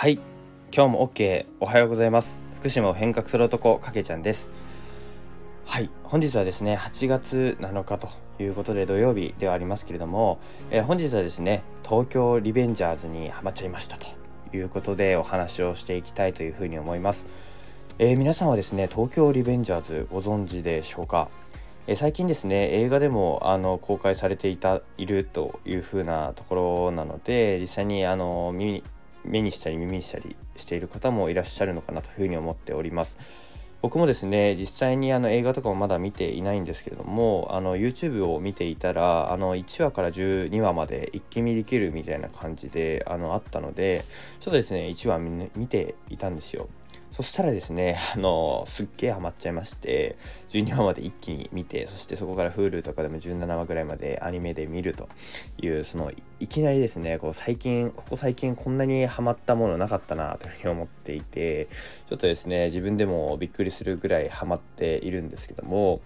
はい。今日も OK おはようございます。福島を変革する男かけちゃんです。はい。本日はですね8月7日ということで土曜日ではありますけれども、えー、本日はですね東京リベンジャーズにハマっちゃいましたということでお話をしていきたいというふうに思います、えー、皆さんはですね東京リベンジャーズご存知でしょうか？え最近ですね映画でもあの公開されていたいるというふうなところなので実際にあの見目にしたり耳にしたりしている方もいらっしゃるのかなというふうに思っております。僕もですね実際にあの映画とかもまだ見ていないんですけれどもあの YouTube を見ていたらあの1話から12話まで一気見できるみたいな感じであのあったのでちょっとですね1話見ていたんですよ。そしたらですね、あのすっげえハマっちゃいまして、12話まで一気に見て、そしてそこから Hulu とかでも17話ぐらいまでアニメで見るという、その、いきなりですね、こう最近、ここ最近こんなにハマったものなかったなというふうに思っていて、ちょっとですね、自分でもびっくりするぐらいハマっているんですけども、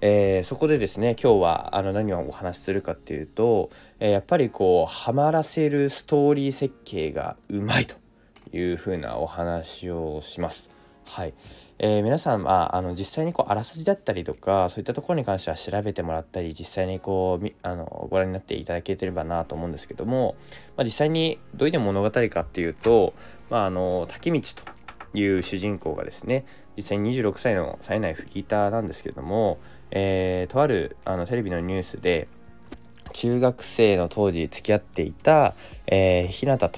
えー、そこでですね今日はあの何をお話しするかっていうと、えー、やっぱりこうハマらせるストーリー設計がうまいと。いうふうなお話をします。はい。えー、皆さん、まあ、あの実際にこうあらすじだったりとかそういったところに関しては調べてもらったり実際にこうあのご覧になっていただければなと思うんですけども、まあ、実際にどういう物語かっていうと、まあ、あの滝道という主人公がですね実際に26歳の冴えないフリーターなんですけども、えー、とあるあのテレビのニュースで中学生の当時付き合っていた、えー、日向と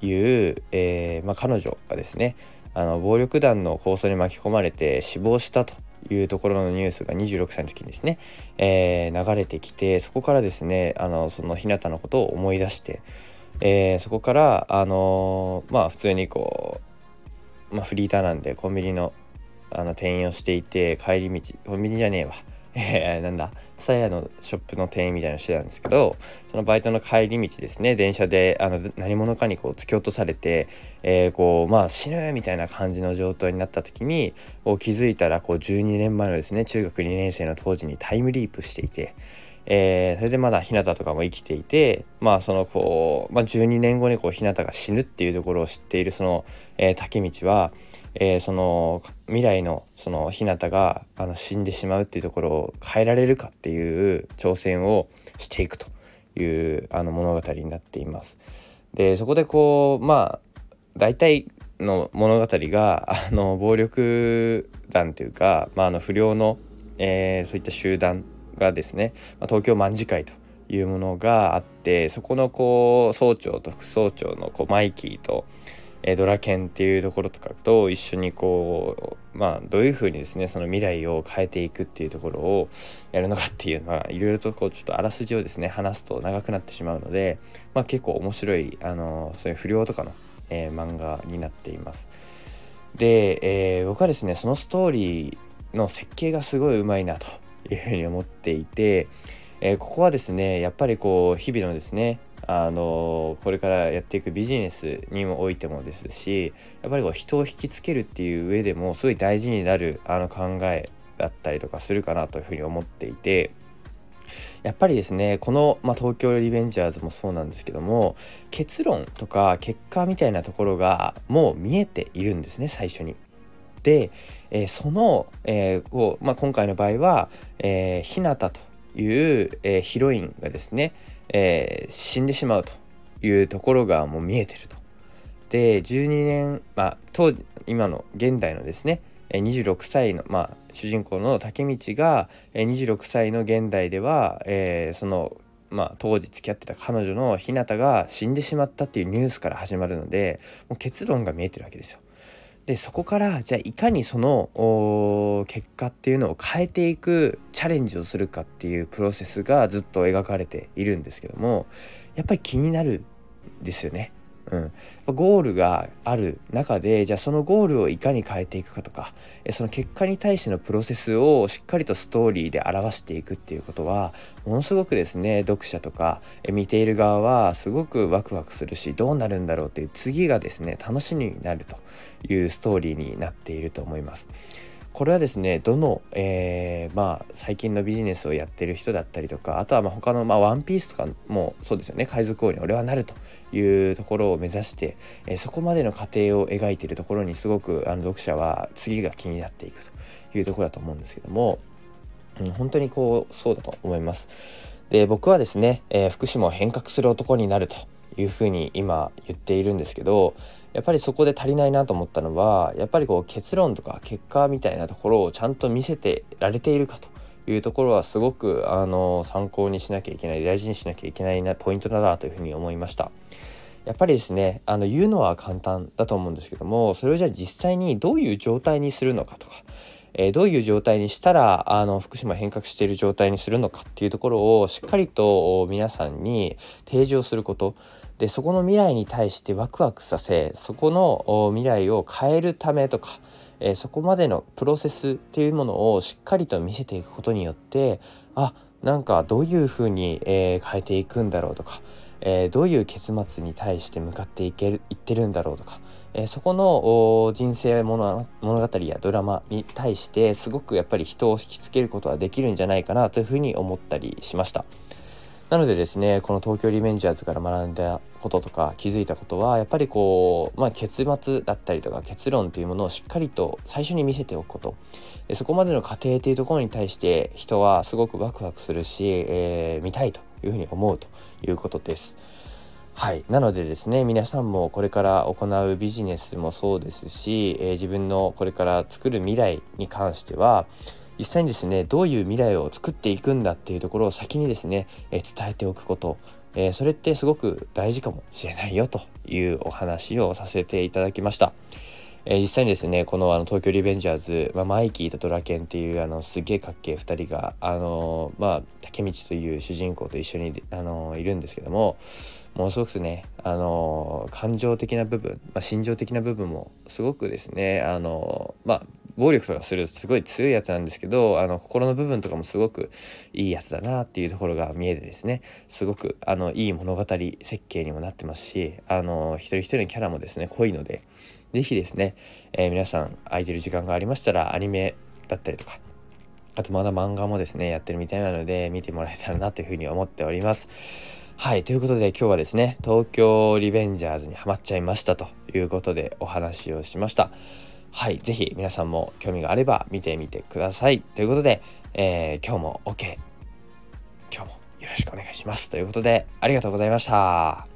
いう、えー、まあ、彼女がですねあの暴力団の抗争に巻き込まれて死亡したというところのニュースが26歳の時にですね、えー、流れてきてそこからですねあのその日向のことを思い出して、えー、そこからあのまあ普通にこう、まあ、フリーターなんでコンビニのあの店員をしていて帰り道コンビニじゃねえわ。えー、なんださやのショップの店員みたいなのしてたんですけどそのバイトの帰り道ですね電車であの何者かにこう突き落とされて、えー、こうまあ死ぬみたいな感じの状態になった時にこう気づいたらこう12年前のですね中学2年生の当時にタイムリープしていて。えー、それでまだ日向とかも生きていてまあそのこう、まあ、12年後にこう日向が死ぬっていうところを知っているその、えー、竹道はえー、その未来のその日向があの死んでしまうっていうところを変えられるかっていう挑戦をしていくというあの物語になっています。でそこでこうまあ大体の物語があの暴力団というか、まあ、あの不良の、えー、そういった集団がですね、まあ、東京卍会というものがあってそこのこう総長と副総長のこうマイキーとえドラケンっていうところとかと一緒にこうまあどういうふうにですねその未来を変えていくっていうところをやるのかっていうのはいろいろとこうちょっとあらすじをですね話すと長くなってしまうので、まあ、結構面白いあのそういう不良とかの、えー、漫画になっています。で、えー、僕はですねそのストーリーの設計がすごいうまいなというふうに思っていて、えー、ここはですねやっぱりこう日々のですねあのこれからやっていくビジネスにもおいてもですしやっぱりこう人を引きつけるっていう上でもすごい大事になるあの考えだったりとかするかなというふうに思っていてやっぱりですねこの、まあ、東京リベンジャーズもそうなんですけども結論とか結果みたいなところがもう見えているんですね最初に。で、えー、その、えーこうまあ、今回の場合は、えー、日向という、えー、ヒロインがですねえー、死んでしまうというところがもう見えてると。で12年、まあ、当今の現代のですね26歳の、まあ、主人公の竹道が26歳の現代では、えー、その、まあ、当時付き合ってた彼女の日向が死んでしまったっていうニュースから始まるのでもう結論が見えてるわけですよ。でそこからじゃあいかにその結果っていうのを変えていくチャレンジをするかっていうプロセスがずっと描かれているんですけどもやっぱり気になるですよね。うん、ゴールがある中でじゃあそのゴールをいかに変えていくかとかその結果に対してのプロセスをしっかりとストーリーで表していくっていうことはものすごくですね読者とか見ている側はすごくワクワクするしどうなるんだろうっていう次がですね楽しみになるというストーリーになっていると思います。これはですねどの、えー、まあ最近のビジネスをやってる人だったりとかあとはまあ他の、まあ、ワンピースとかもそうですよね海賊王に俺はなるというところを目指して、えー、そこまでの過程を描いているところにすごくあの読者は次が気になっていくというところだと思うんですけども、うん、本当にこうそうだと思います。で僕はですね、えー、福島を変革する男になるというふうに今言っているんですけどやっぱりそこで足りないなと思ったのはやっぱりこう結論とか結果みたいなところをちゃんと見せてられているかというところはすごくあの参考にしなきゃいけない大事にしなきゃいけないなポイントだなというふうに思いました。やっぱりですねあの言うのは簡単だと思うんですけどもそれをじゃあ実際にどういう状態にするのかとか、えー、どういう状態にしたらあの福島変革している状態にするのかっていうところをしっかりと皆さんに提示をすることでそこの未来に対してワクワクさせそこの未来を変えるためとか、えー、そこまでのプロセスっていうものをしっかりと見せていくことによってあなんかどういうふうに、えー、変えていくんだろうとか、えー、どういう結末に対して向かっていけるいってるんだろうとか、えそこの人生物物語やドラマに対してすごくやっぱり人を引きつけることはできるんじゃないかなというふうに思ったりしました。なのでですねこの東京リベンジャーズから学んだこととか気づいたことはやっぱりこう、まあ、結末だったりとか結論というものをしっかりと最初に見せておくことでそこまでの過程というところに対して人はすごくワクワクするし、えー、見たいというふうに思うということです。はい、なのでですね皆さんもこれから行うビジネスもそうですし、えー、自分のこれから作る未来に関しては実際にですねどういう未来を作っていくんだっていうところを先にですね、え伝えておくこと、え、それってすごく大事かもしれないよというお話をさせていただきました。え、実際にですねこのあの東京リベンジャーズ、まあ、マイキーとドラケンっていうあのすげえかっけえ2人があのー、まあ竹道という主人公と一緒に、あの、いるんですけどもものすごくね、あの感情的な部分、まあ、心情的な部分もすごくですね、あのまあ、暴力とかするすごい強いやつなんですけどあの心の部分とかもすごくいいやつだなっていうところが見えてですねすごくあのいい物語設計にもなってますしあの一人一人のキャラもですね濃いので是非ですね、えー、皆さん空いてる時間がありましたらアニメだったりとかあとまだ漫画もですねやってるみたいなので見てもらえたらなというふうに思っております。はい。ということで今日はですね、東京リベンジャーズにハマっちゃいましたということでお話をしました。はい、ぜひ皆さんも興味があれば見てみてください。ということで、えー、今日も OK。今日もよろしくお願いします。ということで、ありがとうございました。